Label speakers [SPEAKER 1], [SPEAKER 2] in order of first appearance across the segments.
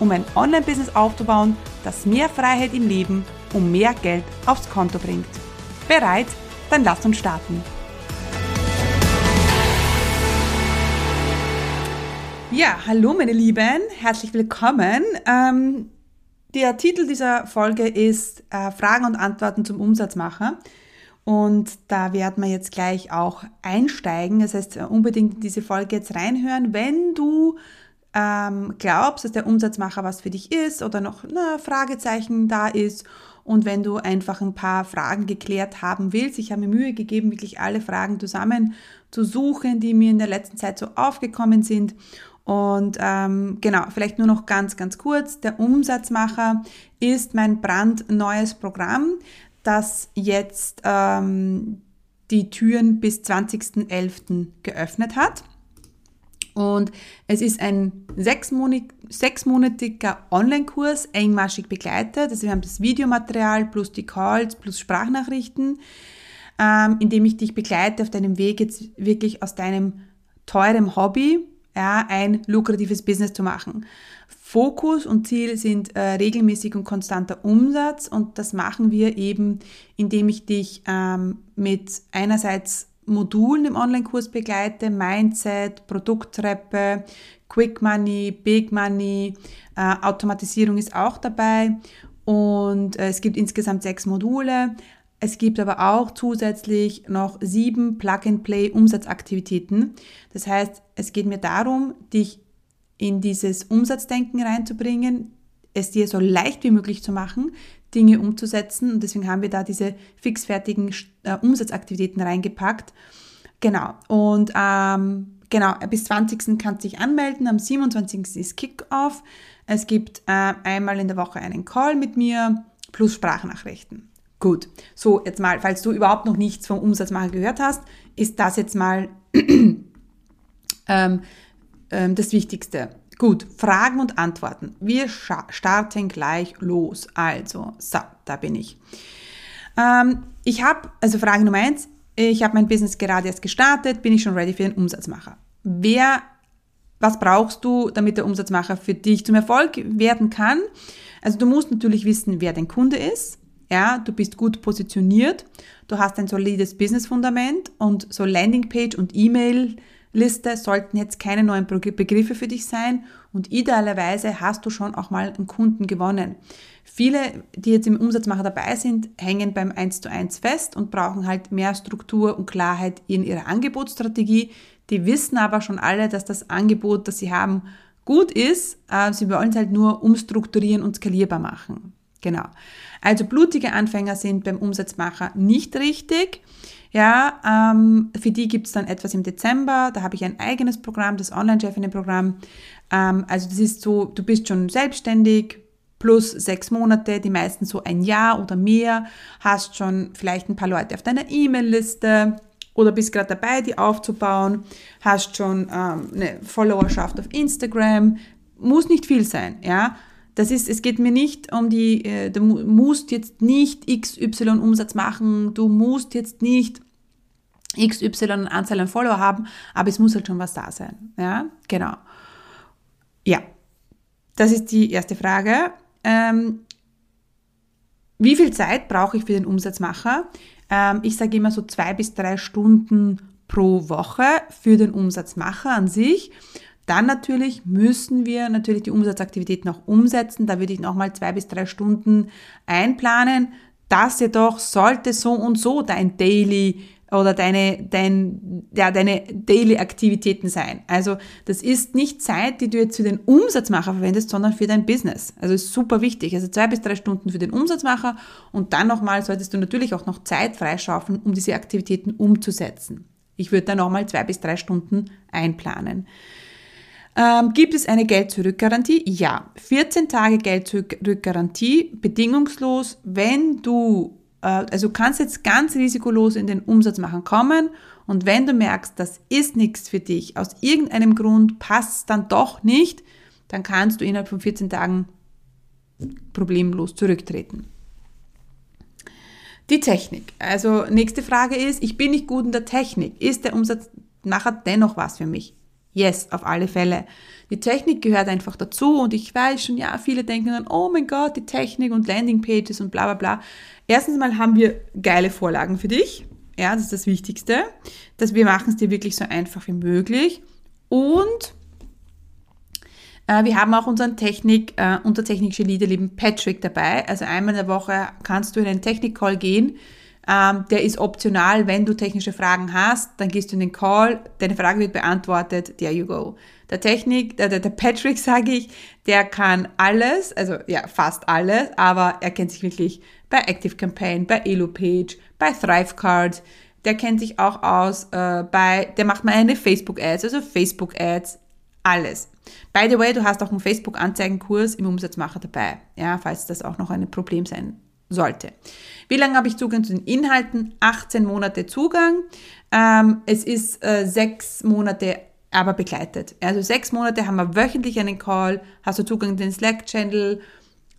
[SPEAKER 1] um ein Online-Business aufzubauen, das mehr Freiheit im Leben und mehr Geld aufs Konto bringt. Bereit? Dann lass uns starten. Ja, hallo meine Lieben, herzlich willkommen. Ähm, der Titel dieser Folge ist äh, Fragen und Antworten zum Umsatzmacher. Und da werden wir jetzt gleich auch einsteigen. Das heißt, unbedingt in diese Folge jetzt reinhören, wenn du ähm, glaubst, dass der Umsatzmacher was für dich ist oder noch ein Fragezeichen da ist und wenn du einfach ein paar Fragen geklärt haben willst, ich habe mir Mühe gegeben, wirklich alle Fragen zusammen zu suchen, die mir in der letzten Zeit so aufgekommen sind. Und ähm, genau, vielleicht nur noch ganz, ganz kurz. Der Umsatzmacher ist mein brandneues Programm, das jetzt ähm, die Türen bis 20.11. geöffnet hat. Und es ist ein sechsmonatiger Online-Kurs, engmaschig begleitet. Also wir haben das Videomaterial plus die Calls plus Sprachnachrichten, ähm, in dem ich dich begleite auf deinem Weg jetzt wirklich aus deinem teuren Hobby ja, ein lukratives Business zu machen. Fokus und Ziel sind äh, regelmäßig und konstanter Umsatz und das machen wir eben, indem ich dich ähm, mit einerseits Modulen im Online-Kurs begleite, Mindset, Produkttreppe, Quick Money, Big Money, äh, Automatisierung ist auch dabei und äh, es gibt insgesamt sechs Module. Es gibt aber auch zusätzlich noch sieben Plug-and-Play-Umsatzaktivitäten. Das heißt, es geht mir darum, dich in dieses Umsatzdenken reinzubringen, es dir so leicht wie möglich zu machen, Dinge umzusetzen. Und deswegen haben wir da diese fixfertigen äh, Umsatzaktivitäten reingepackt. Genau. Und ähm, genau, bis 20. kannst du dich anmelden. Am 27. ist Kickoff. Es gibt äh, einmal in der Woche einen Call mit mir plus Sprachnachrichten. Gut. So, jetzt mal, falls du überhaupt noch nichts vom Umsatzmacher gehört hast, ist das jetzt mal ähm, ähm, das Wichtigste. Gut, Fragen und Antworten. Wir starten gleich los. Also, so, da bin ich. Ähm, ich habe, also Frage Nummer eins, ich habe mein Business gerade erst gestartet, bin ich schon ready für den Umsatzmacher? Wer, was brauchst du, damit der Umsatzmacher für dich zum Erfolg werden kann? Also du musst natürlich wissen, wer dein Kunde ist. Ja, du bist gut positioniert, du hast ein solides Business-Fundament und so Landingpage und E-Mail Liste sollten jetzt keine neuen Begriffe für dich sein und idealerweise hast du schon auch mal einen Kunden gewonnen. Viele, die jetzt im Umsatzmacher dabei sind, hängen beim 1 zu 1 fest und brauchen halt mehr Struktur und Klarheit in ihrer Angebotsstrategie. Die wissen aber schon alle, dass das Angebot, das sie haben, gut ist. Äh, sie wollen es halt nur umstrukturieren und skalierbar machen. Genau. Also blutige Anfänger sind beim Umsatzmacher nicht richtig. Ja, ähm, für die gibt es dann etwas im Dezember. Da habe ich ein eigenes Programm, das Online-Chefinnen-Programm. Ähm, also das ist so, du bist schon selbstständig, plus sechs Monate, die meisten so ein Jahr oder mehr, hast schon vielleicht ein paar Leute auf deiner E-Mail-Liste oder bist gerade dabei, die aufzubauen, hast schon ähm, eine Followerschaft auf Instagram, muss nicht viel sein, ja. Das ist, es geht mir nicht um die, äh, du musst jetzt nicht XY Umsatz machen, du musst jetzt nicht XY Anzahl an Follower haben, aber es muss halt schon was da sein. Ja, genau. Ja, das ist die erste Frage. Ähm, wie viel Zeit brauche ich für den Umsatzmacher? Ähm, ich sage immer so zwei bis drei Stunden pro Woche für den Umsatzmacher an sich. Dann natürlich müssen wir natürlich die Umsatzaktivitäten auch umsetzen. Da würde ich nochmal zwei bis drei Stunden einplanen. Das jedoch sollte so und so dein Daily oder deine, dein, ja, deine Daily-Aktivitäten sein. Also das ist nicht Zeit, die du jetzt für den Umsatzmacher verwendest, sondern für dein Business. Also ist super wichtig. Also zwei bis drei Stunden für den Umsatzmacher und dann nochmal solltest du natürlich auch noch Zeit freischaufeln, um diese Aktivitäten umzusetzen. Ich würde dann nochmal zwei bis drei Stunden einplanen. Ähm, gibt es eine Geld-Zurück-Garantie? Ja. 14 Tage Geld-Zurück-Garantie, bedingungslos, wenn du, äh, also kannst jetzt ganz risikolos in den Umsatz machen kommen und wenn du merkst, das ist nichts für dich, aus irgendeinem Grund passt es dann doch nicht, dann kannst du innerhalb von 14 Tagen problemlos zurücktreten. Die Technik. Also nächste Frage ist, ich bin nicht gut in der Technik. Ist der Umsatzmacher dennoch was für mich? Yes, auf alle Fälle. Die Technik gehört einfach dazu und ich weiß schon, ja, viele denken dann, oh mein Gott, die Technik und Landingpages und bla bla bla. Erstens mal haben wir geile Vorlagen für dich. Ja, das ist das Wichtigste, dass wir machen es dir wirklich so einfach wie möglich. Und äh, wir haben auch unseren Technik, äh, unser Technik-Genie, der lieben Patrick dabei. Also einmal in der Woche kannst du in einen Technik-Call gehen. Ähm, der ist optional. Wenn du technische Fragen hast, dann gehst du in den Call, deine Frage wird beantwortet, there you go. Der Technik, der, der Patrick, sage ich, der kann alles, also ja, fast alles, aber er kennt sich wirklich bei Active Campaign, bei EloPage, bei ThriveCard, der kennt sich auch aus äh, bei, der macht mal eine Facebook-Ads, also Facebook-Ads, alles. By the way, du hast auch einen Facebook-Anzeigenkurs im Umsatzmacher dabei, ja, falls das auch noch ein Problem sein sollte. Wie lange habe ich Zugang zu den Inhalten? 18 Monate Zugang. Ähm, es ist äh, sechs Monate aber begleitet. Also sechs Monate haben wir wöchentlich einen Call, hast du Zugang zu den Slack-Channel,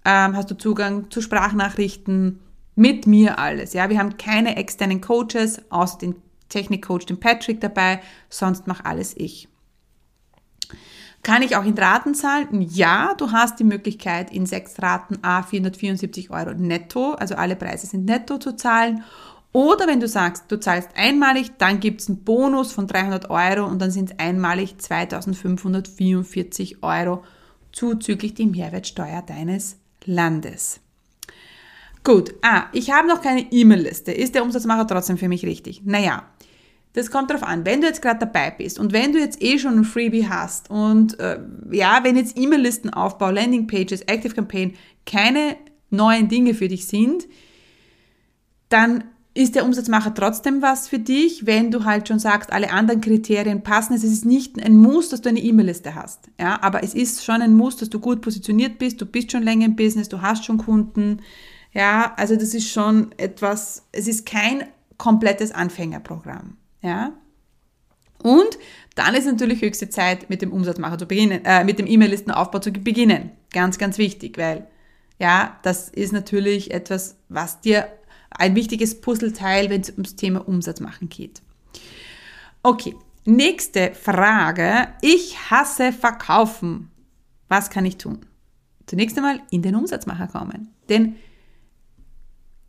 [SPEAKER 1] ähm, hast du Zugang zu Sprachnachrichten, mit mir alles. Ja, wir haben keine externen Coaches, außer den Technikcoach, den Patrick dabei, sonst mache alles ich. Kann ich auch in Raten zahlen? Ja, du hast die Möglichkeit, in sechs Raten A 474 Euro netto, also alle Preise sind netto zu zahlen. Oder wenn du sagst, du zahlst einmalig, dann gibt es einen Bonus von 300 Euro und dann sind es einmalig 2544 Euro zuzüglich die Mehrwertsteuer deines Landes. Gut, ah, ich habe noch keine E-Mail-Liste. Ist der Umsatzmacher trotzdem für mich richtig? Naja, das kommt darauf an, wenn du jetzt gerade dabei bist und wenn du jetzt eh schon ein Freebie hast und äh, ja, wenn jetzt E-Mail-Listenaufbau, Landingpages, Active Campaign keine neuen Dinge für dich sind, dann ist der Umsatzmacher trotzdem was für dich, wenn du halt schon sagst, alle anderen Kriterien passen. Es ist nicht ein Muss, dass du eine E-Mail-Liste hast. Ja, aber es ist schon ein Muss, dass du gut positioniert bist, du bist schon länger im Business, du hast schon Kunden. Ja, also das ist schon etwas, es ist kein komplettes Anfängerprogramm. Ja? Und dann ist natürlich höchste Zeit, mit dem Umsatzmacher zu beginnen, äh, mit dem E-Mail-Listenaufbau zu beginnen. Ganz, ganz wichtig, weil ja, das ist natürlich etwas, was dir ein wichtiges Puzzleteil, wenn es ums Thema Umsatz machen geht. Okay, nächste Frage. Ich hasse Verkaufen. Was kann ich tun? Zunächst einmal in den Umsatzmacher kommen. Denn,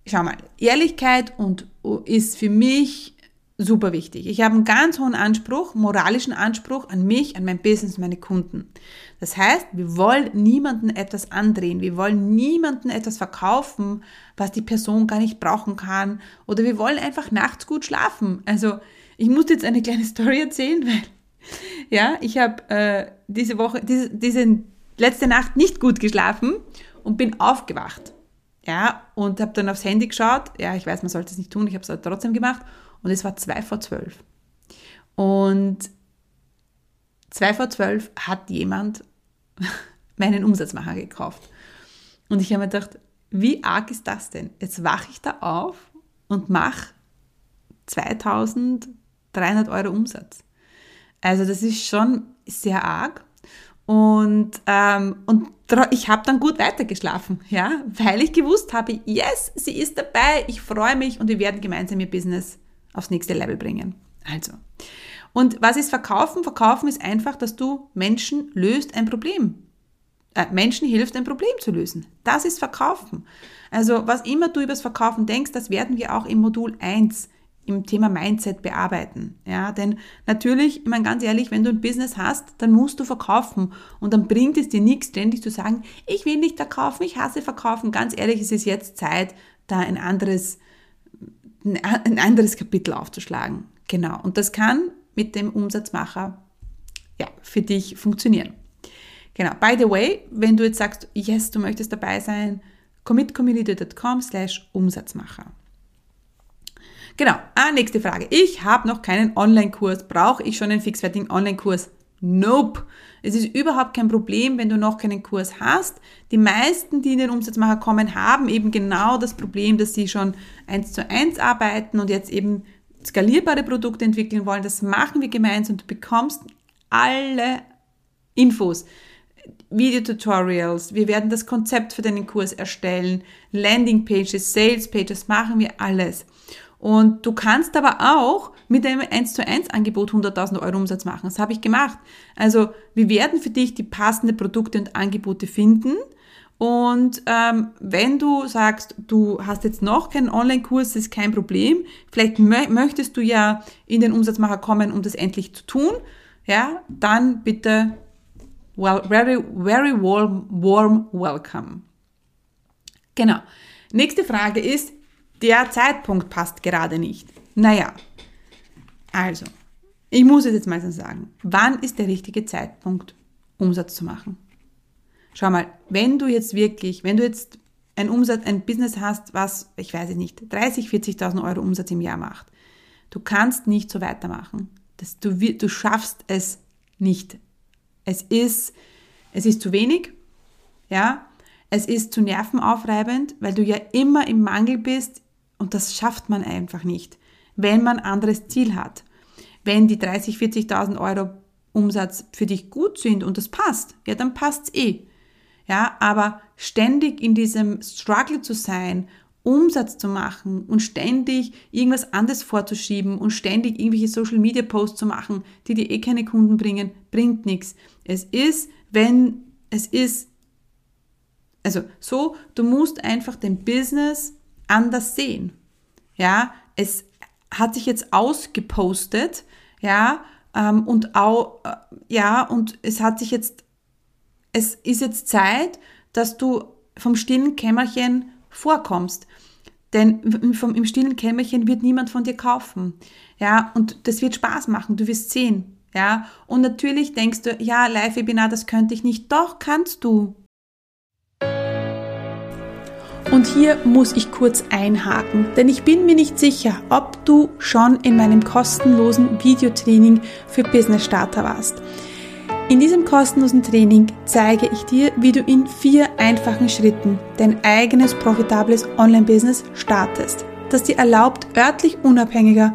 [SPEAKER 1] schau mal, Ehrlichkeit und ist für mich super wichtig. Ich habe einen ganz hohen Anspruch, moralischen Anspruch an mich, an mein Business, meine Kunden. Das heißt, wir wollen niemanden etwas andrehen. Wir wollen niemanden etwas verkaufen, was die Person gar nicht brauchen kann. Oder wir wollen einfach nachts gut schlafen. Also, ich muss jetzt eine kleine Story erzählen, weil, ja, ich habe äh, diese Woche, diese, diese letzte Nacht nicht gut geschlafen und bin aufgewacht. Ja, und habe dann aufs Handy geschaut. Ja, ich weiß, man sollte es nicht tun, ich habe es halt trotzdem gemacht und es war zwei vor zwölf. Und zwei vor zwölf hat jemand meinen Umsatzmacher gekauft. Und ich habe mir gedacht, wie arg ist das denn? Jetzt wache ich da auf und mache 2300 Euro Umsatz. Also das ist schon sehr arg. Und, ähm, und ich habe dann gut weitergeschlafen, ja, weil ich gewusst habe, yes, sie ist dabei, ich freue mich und wir werden gemeinsam ihr Business aufs nächste Level bringen. Also. Und was ist Verkaufen? Verkaufen ist einfach, dass du Menschen löst ein Problem. Äh, Menschen hilft, ein Problem zu lösen. Das ist Verkaufen. Also was immer du über das Verkaufen denkst, das werden wir auch im Modul 1 im Thema Mindset bearbeiten. Ja, denn natürlich, ich meine ganz ehrlich, wenn du ein Business hast, dann musst du verkaufen und dann bringt es dir nichts, ständig zu sagen, ich will nicht verkaufen, ich hasse verkaufen. Ganz ehrlich, es ist jetzt Zeit, da ein anderes ein anderes Kapitel aufzuschlagen. Genau. Und das kann mit dem Umsatzmacher ja, für dich funktionieren. Genau. By the way, wenn du jetzt sagst, yes, du möchtest dabei sein, commitcommunity.com slash Umsatzmacher. Genau. Ah, nächste Frage. Ich habe noch keinen Online-Kurs. Brauche ich schon einen fixfertigen Online-Kurs? Nope. Es ist überhaupt kein Problem, wenn du noch keinen Kurs hast. Die meisten, die in den Umsatzmacher kommen, haben eben genau das Problem, dass sie schon eins zu eins arbeiten und jetzt eben skalierbare Produkte entwickeln wollen. Das machen wir gemeinsam. Du bekommst alle Infos. Videotutorials, wir werden das Konzept für deinen Kurs erstellen, Landingpages, Salespages, machen wir alles. Und du kannst aber auch mit einem 1 zu 1 Angebot 100.000 Euro Umsatz machen. Das habe ich gemacht. Also wir werden für dich die passenden Produkte und Angebote finden. Und ähm, wenn du sagst, du hast jetzt noch keinen Online-Kurs, ist kein Problem. Vielleicht möchtest du ja in den Umsatzmacher kommen, um das endlich zu tun. Ja, dann bitte well, very, very warm, warm welcome. Genau. Nächste Frage ist, der Zeitpunkt passt gerade nicht. Naja, also, ich muss es jetzt mal so sagen. Wann ist der richtige Zeitpunkt, Umsatz zu machen? Schau mal, wenn du jetzt wirklich, wenn du jetzt ein Umsatz, ein Business hast, was, ich weiß es nicht, 30, 40.000 Euro Umsatz im Jahr macht, du kannst nicht so weitermachen. Das, du, du schaffst es nicht. Es ist, es ist zu wenig, ja, es ist zu nervenaufreibend, weil du ja immer im Mangel bist und das schafft man einfach nicht, wenn man ein anderes Ziel hat. Wenn die 30, 40.000 Euro Umsatz für dich gut sind und das passt, ja, dann passt's eh. Ja, aber ständig in diesem Struggle zu sein, Umsatz zu machen und ständig irgendwas anderes vorzuschieben und ständig irgendwelche Social Media Posts zu machen, die dir eh keine Kunden bringen, bringt nichts. Es ist, wenn es ist, also so, du musst einfach dein Business anders sehen. Ja, es hat sich jetzt ausgepostet, ja, ähm, und auch, äh, ja, und es hat sich jetzt, es ist jetzt Zeit, dass du vom stillen Kämmerchen vorkommst. Denn vom, im stillen Kämmerchen wird niemand von dir kaufen. Ja, und das wird Spaß machen, du wirst sehen. Ja, und natürlich denkst du, ja, Live-Webinar, das könnte ich nicht. Doch, kannst du. Und hier muss ich kurz einhaken, denn ich bin mir nicht sicher, ob du schon in meinem kostenlosen Videotraining für Business Starter warst. In diesem kostenlosen Training zeige ich dir, wie du in vier einfachen Schritten dein eigenes profitables Online-Business startest, das dir erlaubt, örtlich unabhängiger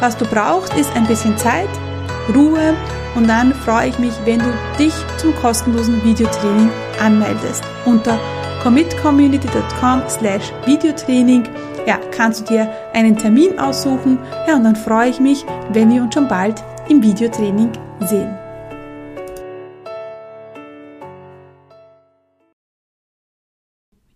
[SPEAKER 1] was du brauchst, ist ein bisschen Zeit, Ruhe und dann freue ich mich, wenn du dich zum kostenlosen Videotraining anmeldest unter commitcommunity.com slash Videotraining. Ja, kannst du dir einen Termin aussuchen. Ja, und dann freue ich mich, wenn wir uns schon bald im Videotraining sehen.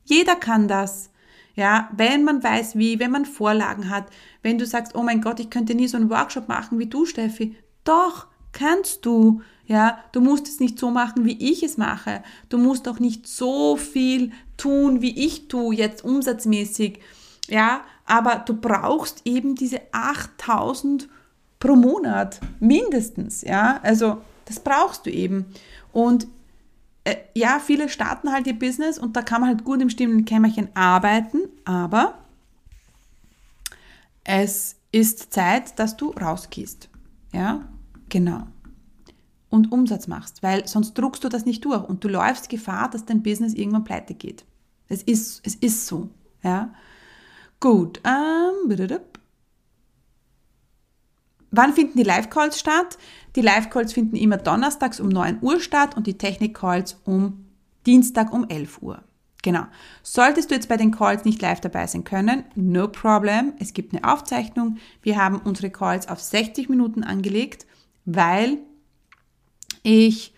[SPEAKER 1] Jeder kann das. Ja, wenn man weiß wie, wenn man Vorlagen hat, wenn du sagst, oh mein Gott, ich könnte nie so einen Workshop machen wie du, Steffi. Doch, kannst du. Ja, du musst es nicht so machen, wie ich es mache. Du musst auch nicht so viel tun, wie ich tue, jetzt umsatzmäßig. Ja, aber du brauchst eben diese 8000 pro Monat mindestens. Ja, also das brauchst du eben. Und äh, ja, viele starten halt ihr Business und da kann man halt gut im stillen Kämmerchen arbeiten, aber es ist Zeit, dass du rausgehst. Ja, genau. Und Umsatz machst, weil sonst druckst du das nicht durch und du läufst Gefahr, dass dein Business irgendwann pleite geht. Es ist, es ist so. Ja. Gut. Ähm, Wann finden die Live-Calls statt? Die Live-Calls finden immer donnerstags um 9 Uhr statt und die Technik-Calls um Dienstag um 11 Uhr. Genau. Solltest du jetzt bei den Calls nicht live dabei sein können, no problem. Es gibt eine Aufzeichnung. Wir haben unsere Calls auf 60 Minuten angelegt, weil ich,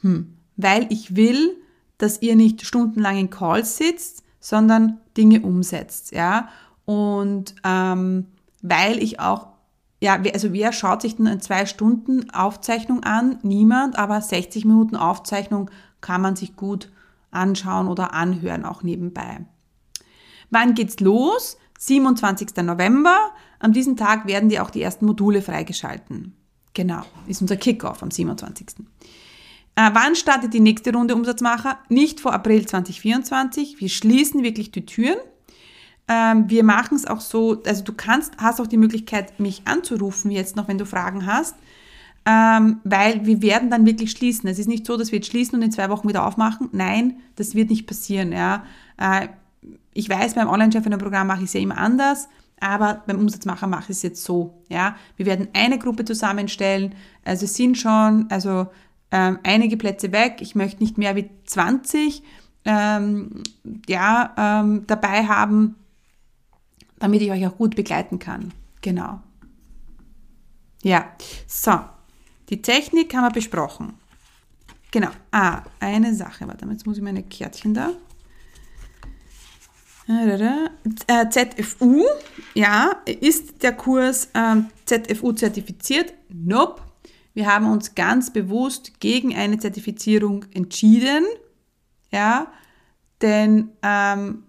[SPEAKER 1] hm, weil ich will, dass ihr nicht stundenlang in Calls sitzt, sondern Dinge umsetzt, ja. Und ähm, weil ich auch ja, also wer schaut sich denn eine zwei Stunden Aufzeichnung an? Niemand, aber 60 Minuten Aufzeichnung kann man sich gut anschauen oder anhören, auch nebenbei. Wann geht's los? 27. November. An diesem Tag werden dir auch die ersten Module freigeschalten. Genau, ist unser Kickoff am 27. Äh, wann startet die nächste Runde Umsatzmacher? Nicht vor April 2024. Wir schließen wirklich die Türen. Ähm, wir machen es auch so, also du kannst, hast auch die Möglichkeit, mich anzurufen jetzt noch, wenn du Fragen hast, ähm, weil wir werden dann wirklich schließen. Es ist nicht so, dass wir jetzt schließen und in zwei Wochen wieder aufmachen. Nein, das wird nicht passieren. Ja. Äh, ich weiß, beim Online-Chef-Programm mache ich es ja immer anders, aber beim Umsatzmacher mache ich es jetzt so. Ja. Wir werden eine Gruppe zusammenstellen. Also es sind schon, also ähm, einige Plätze weg. Ich möchte nicht mehr wie 20 ähm, ja, ähm, dabei haben damit ich euch auch gut begleiten kann. Genau. Ja, so. Die Technik haben wir besprochen. Genau. Ah, eine Sache. Warte mal, jetzt muss ich meine Kärtchen da. Äh, ZFU, ja, ist der Kurs ähm, ZFU zertifiziert? Nope. Wir haben uns ganz bewusst gegen eine Zertifizierung entschieden, ja, denn ähm,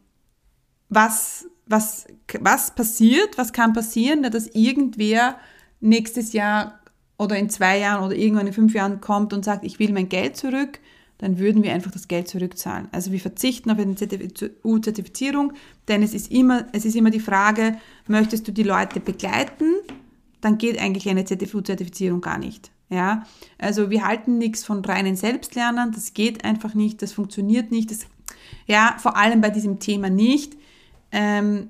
[SPEAKER 1] was was, was passiert, was kann passieren, dass irgendwer nächstes Jahr oder in zwei Jahren oder irgendwann in fünf Jahren kommt und sagt, ich will mein Geld zurück, dann würden wir einfach das Geld zurückzahlen. Also wir verzichten auf eine ZFU-Zertifizierung, denn es ist, immer, es ist immer die Frage, möchtest du die Leute begleiten, dann geht eigentlich eine ZFU-Zertifizierung gar nicht. Ja, also wir halten nichts von reinen Selbstlernern, das geht einfach nicht, das funktioniert nicht, das, ja, vor allem bei diesem Thema nicht ähm,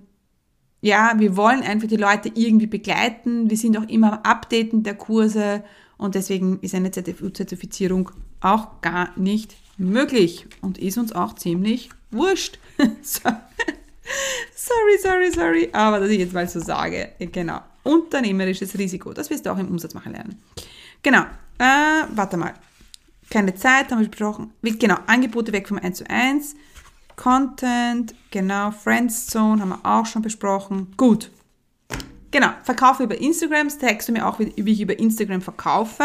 [SPEAKER 1] ja, wir wollen einfach die Leute irgendwie begleiten. Wir sind auch immer am Updaten der Kurse und deswegen ist eine ZFU-Zertifizierung auch gar nicht möglich und ist uns auch ziemlich wurscht. sorry, sorry, sorry, aber dass ich jetzt mal so sage. Genau. Unternehmerisches Risiko, das wirst du auch im Umsatz machen lernen. Genau. Äh, warte mal. Keine Zeit, haben wir besprochen. Genau, Angebote weg vom 1 zu 1. Content, genau, Friendzone haben wir auch schon besprochen. Gut. Genau, Verkaufe über Instagram, tagst du mir auch, wie, ich über Instagram verkaufe.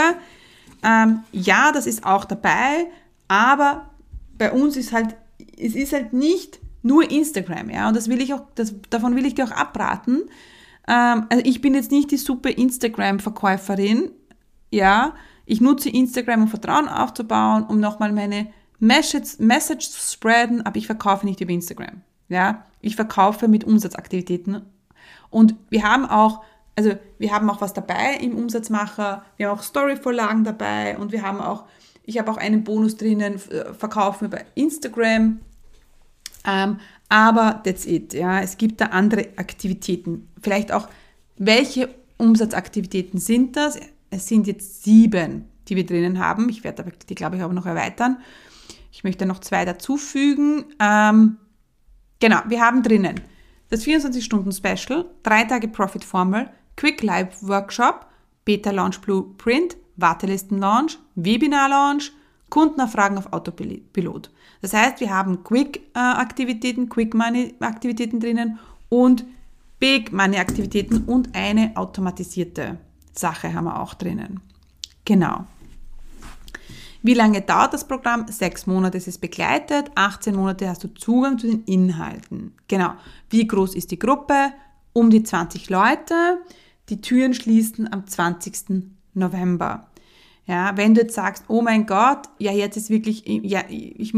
[SPEAKER 1] Ähm, ja, das ist auch dabei, aber bei uns ist halt, es ist halt nicht nur Instagram, ja, und das will ich auch, das, davon will ich dir auch abraten. Ähm, also ich bin jetzt nicht die super Instagram-Verkäuferin, ja, ich nutze Instagram, um Vertrauen aufzubauen, um nochmal meine Message, zu spreaden, aber ich verkaufe nicht über Instagram. Ja, ich verkaufe mit Umsatzaktivitäten. Und wir haben auch, also wir haben auch was dabei im Umsatzmacher, wir haben auch Storyvorlagen dabei und wir haben auch, ich habe auch einen Bonus drinnen, äh, verkaufen über Instagram. Ähm, aber that's it. Ja, es gibt da andere Aktivitäten. Vielleicht auch, welche Umsatzaktivitäten sind das? Es sind jetzt sieben, die wir drinnen haben. Ich werde die, glaube ich, aber noch erweitern. Ich möchte noch zwei dazufügen. Ähm, genau, wir haben drinnen das 24-Stunden-Special, drei Tage Profit Formel, Quick Live Workshop, Beta Launch Blueprint, Wartelisten Launch, Webinar Launch, Kundenabfragen auf Autopilot. Das heißt, wir haben Quick-Aktivitäten, Quick Money-Aktivitäten drinnen und Big Money-Aktivitäten und eine automatisierte Sache haben wir auch drinnen. Genau. Wie lange dauert das Programm? Sechs Monate ist es begleitet, 18 Monate hast du Zugang zu den Inhalten. Genau. Wie groß ist die Gruppe? Um die 20 Leute. Die Türen schließen am 20. November. Ja, wenn du jetzt sagst, oh mein Gott, ja, jetzt ist wirklich, ja, ich,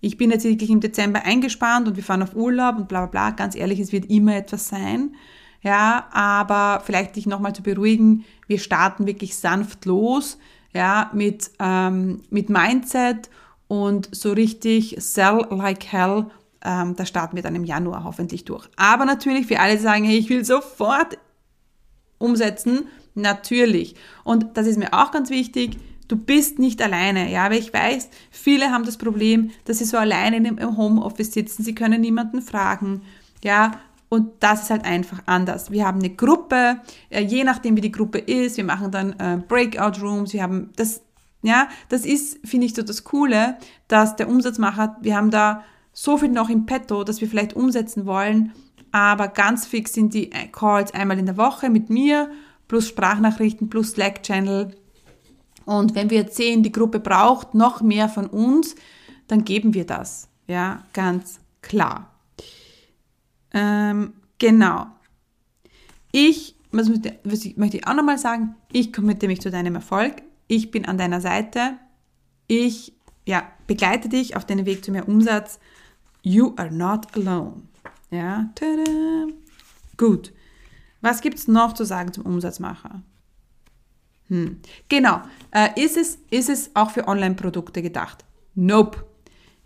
[SPEAKER 1] ich bin jetzt wirklich im Dezember eingespannt und wir fahren auf Urlaub und bla bla bla, ganz ehrlich, es wird immer etwas sein. Ja, aber vielleicht dich nochmal zu beruhigen, wir starten wirklich sanft los ja, mit, ähm, mit Mindset und so richtig sell like hell, ähm, da starten wir dann im Januar hoffentlich durch. Aber natürlich für alle, sagen, hey, ich will sofort umsetzen, natürlich. Und das ist mir auch ganz wichtig, du bist nicht alleine, ja, weil ich weiß, viele haben das Problem, dass sie so alleine im Homeoffice sitzen, sie können niemanden fragen, ja, und das ist halt einfach anders. Wir haben eine Gruppe, äh, je nachdem wie die Gruppe ist, wir machen dann äh, Breakout Rooms, wir haben das, ja, das ist, finde ich, so das Coole, dass der Umsatzmacher, wir haben da so viel noch im Petto, dass wir vielleicht umsetzen wollen, aber ganz fix sind die Calls einmal in der Woche mit mir, plus Sprachnachrichten, plus Slack-Channel. Und wenn wir jetzt sehen, die Gruppe braucht noch mehr von uns, dann geben wir das. Ja, ganz klar. Ähm, genau. Ich, was möchte ich auch nochmal sagen, ich committe mich zu deinem Erfolg. Ich bin an deiner Seite. Ich ja, begleite dich auf deinem Weg zu mehr Umsatz. You are not alone. Ja, tada. Gut. Was gibt es noch zu sagen zum Umsatzmacher? Hm. Genau. Äh, ist, es, ist es auch für Online-Produkte gedacht? Nope.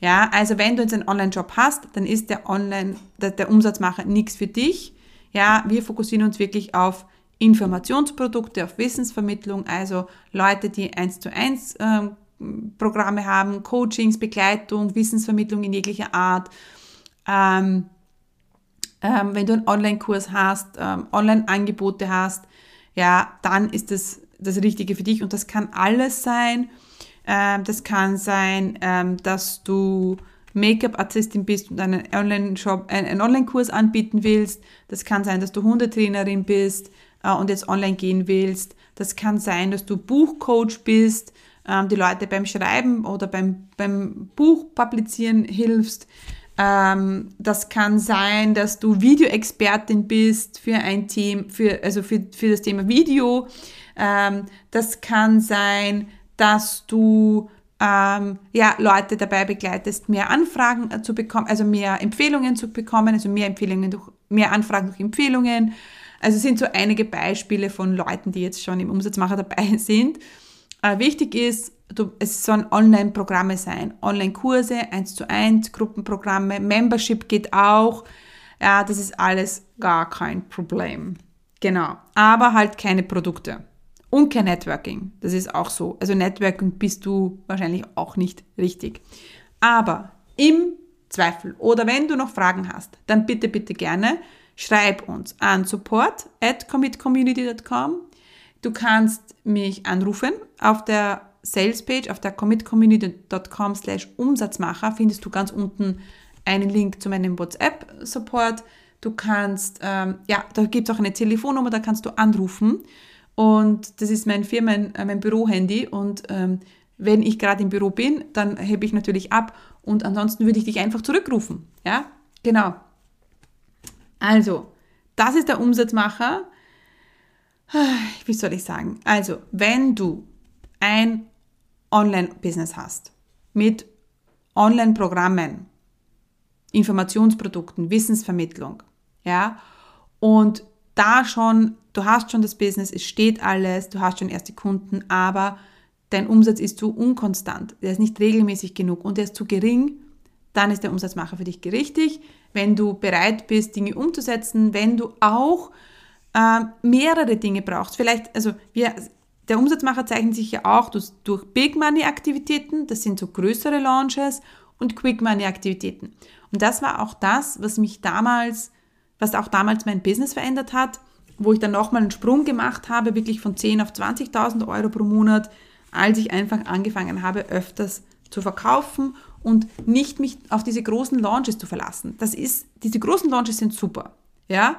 [SPEAKER 1] Ja, also wenn du jetzt einen Online-Job hast, dann ist der Online, der, der Umsatzmacher nichts für dich. Ja, wir fokussieren uns wirklich auf Informationsprodukte, auf Wissensvermittlung, also Leute, die eins zu eins ähm, Programme haben, Coachings, Begleitung, Wissensvermittlung in jeglicher Art. Ähm, ähm, wenn du einen Online-Kurs hast, ähm, Online-Angebote hast, ja, dann ist das das Richtige für dich und das kann alles sein. Ähm, das kann sein, ähm, dass du Make-up-Artistin bist und einen Online-Shop, einen Online-Kurs anbieten willst. Das kann sein, dass du Hundetrainerin bist äh, und jetzt online gehen willst. Das kann sein, dass du Buchcoach bist, ähm, die Leute beim Schreiben oder beim, beim Buch publizieren hilfst. Ähm, das kann sein, dass du Videoexpertin bist für ein Thema, für, also für, für das Thema Video. Ähm, das kann sein, dass du ähm, ja, Leute dabei begleitest, mehr Anfragen äh, zu bekommen, also mehr Empfehlungen zu bekommen, also mehr Empfehlungen durch, mehr Anfragen durch Empfehlungen. Also sind so einige Beispiele von Leuten, die jetzt schon im Umsatzmacher dabei sind. Äh, wichtig ist, du, es sollen Online-Programme sein, Online-Kurse, 1 zu 1, Gruppenprogramme, Membership geht auch. Ja, das ist alles gar kein Problem. Genau. Aber halt keine Produkte. Und kein Networking. Das ist auch so. Also Networking bist du wahrscheinlich auch nicht richtig. Aber im Zweifel oder wenn du noch Fragen hast, dann bitte, bitte gerne schreib uns an support at commitcommunity.com. Du kannst mich anrufen auf der Salespage, auf der commitcommunity.com slash Umsatzmacher findest du ganz unten einen Link zu meinem WhatsApp-Support. Du kannst, ähm, ja, da gibt es auch eine Telefonnummer, da kannst du anrufen und das ist mein Firmen, äh, mein Bürohandy. Und ähm, wenn ich gerade im Büro bin, dann hebe ich natürlich ab. Und ansonsten würde ich dich einfach zurückrufen. Ja, genau. Also, das ist der Umsatzmacher. Wie soll ich sagen? Also, wenn du ein Online-Business hast mit Online-Programmen, Informationsprodukten, Wissensvermittlung, ja, und da schon, du hast schon das Business, es steht alles, du hast schon erste Kunden, aber dein Umsatz ist zu unkonstant, der ist nicht regelmäßig genug und der ist zu gering, dann ist der Umsatzmacher für dich richtig. Wenn du bereit bist, Dinge umzusetzen, wenn du auch äh, mehrere Dinge brauchst, vielleicht, also wir, der Umsatzmacher zeichnet sich ja auch durch, durch Big Money Aktivitäten, das sind so größere Launches und Quick Money Aktivitäten. Und das war auch das, was mich damals was auch damals mein Business verändert hat, wo ich dann nochmal einen Sprung gemacht habe, wirklich von 10 auf 20.000 Euro pro Monat, als ich einfach angefangen habe, öfters zu verkaufen und nicht mich auf diese großen Launches zu verlassen. Das ist, diese großen Launches sind super, ja,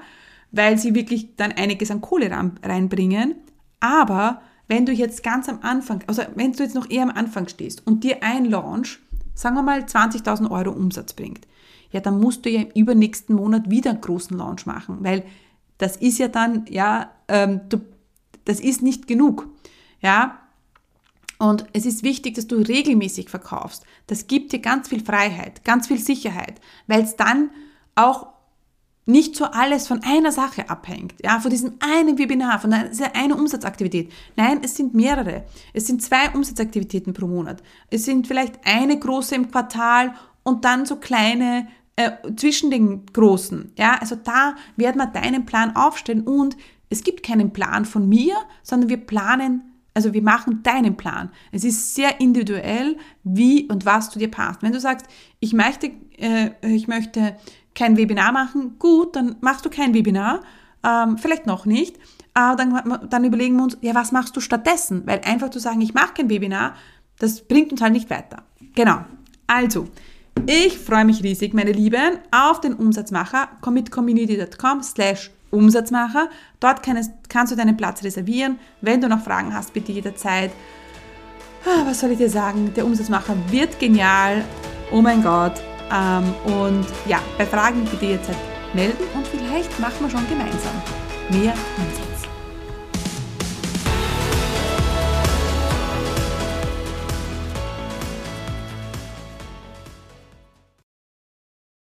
[SPEAKER 1] weil sie wirklich dann einiges an Kohle reinbringen. Aber wenn du jetzt ganz am Anfang, also wenn du jetzt noch eher am Anfang stehst und dir ein Launch, sagen wir mal 20.000 Euro Umsatz bringt, ja, dann musst du ja im übernächsten Monat wieder einen großen Launch machen, weil das ist ja dann, ja, ähm, du, das ist nicht genug, ja. Und es ist wichtig, dass du regelmäßig verkaufst. Das gibt dir ganz viel Freiheit, ganz viel Sicherheit, weil es dann auch nicht so alles von einer Sache abhängt, ja, von diesem einen Webinar, von dieser einen Umsatzaktivität. Nein, es sind mehrere. Es sind zwei Umsatzaktivitäten pro Monat. Es sind vielleicht eine große im Quartal und dann so kleine äh, zwischen den großen. Ja, also da werden wir deinen Plan aufstellen und es gibt keinen Plan von mir, sondern wir planen, also wir machen deinen Plan. Es ist sehr individuell, wie und was zu dir passt. Wenn du sagst, ich möchte, äh, ich möchte kein Webinar machen, gut, dann machst du kein Webinar, ähm, vielleicht noch nicht, aber dann, dann überlegen wir uns, ja, was machst du stattdessen? Weil einfach zu sagen, ich mache kein Webinar, das bringt uns halt nicht weiter. Genau. Also, ich freue mich riesig, meine Lieben, auf den Umsatzmacher commitcommunity.com slash Umsatzmacher. Dort kannst, du deinen Platz reservieren. Wenn du noch Fragen hast, bitte jederzeit. Ah, was soll ich dir sagen? Der Umsatzmacher wird genial. Oh mein Gott. Ähm, und ja, bei Fragen bitte jederzeit melden und vielleicht machen wir schon gemeinsam mehr Umsatz.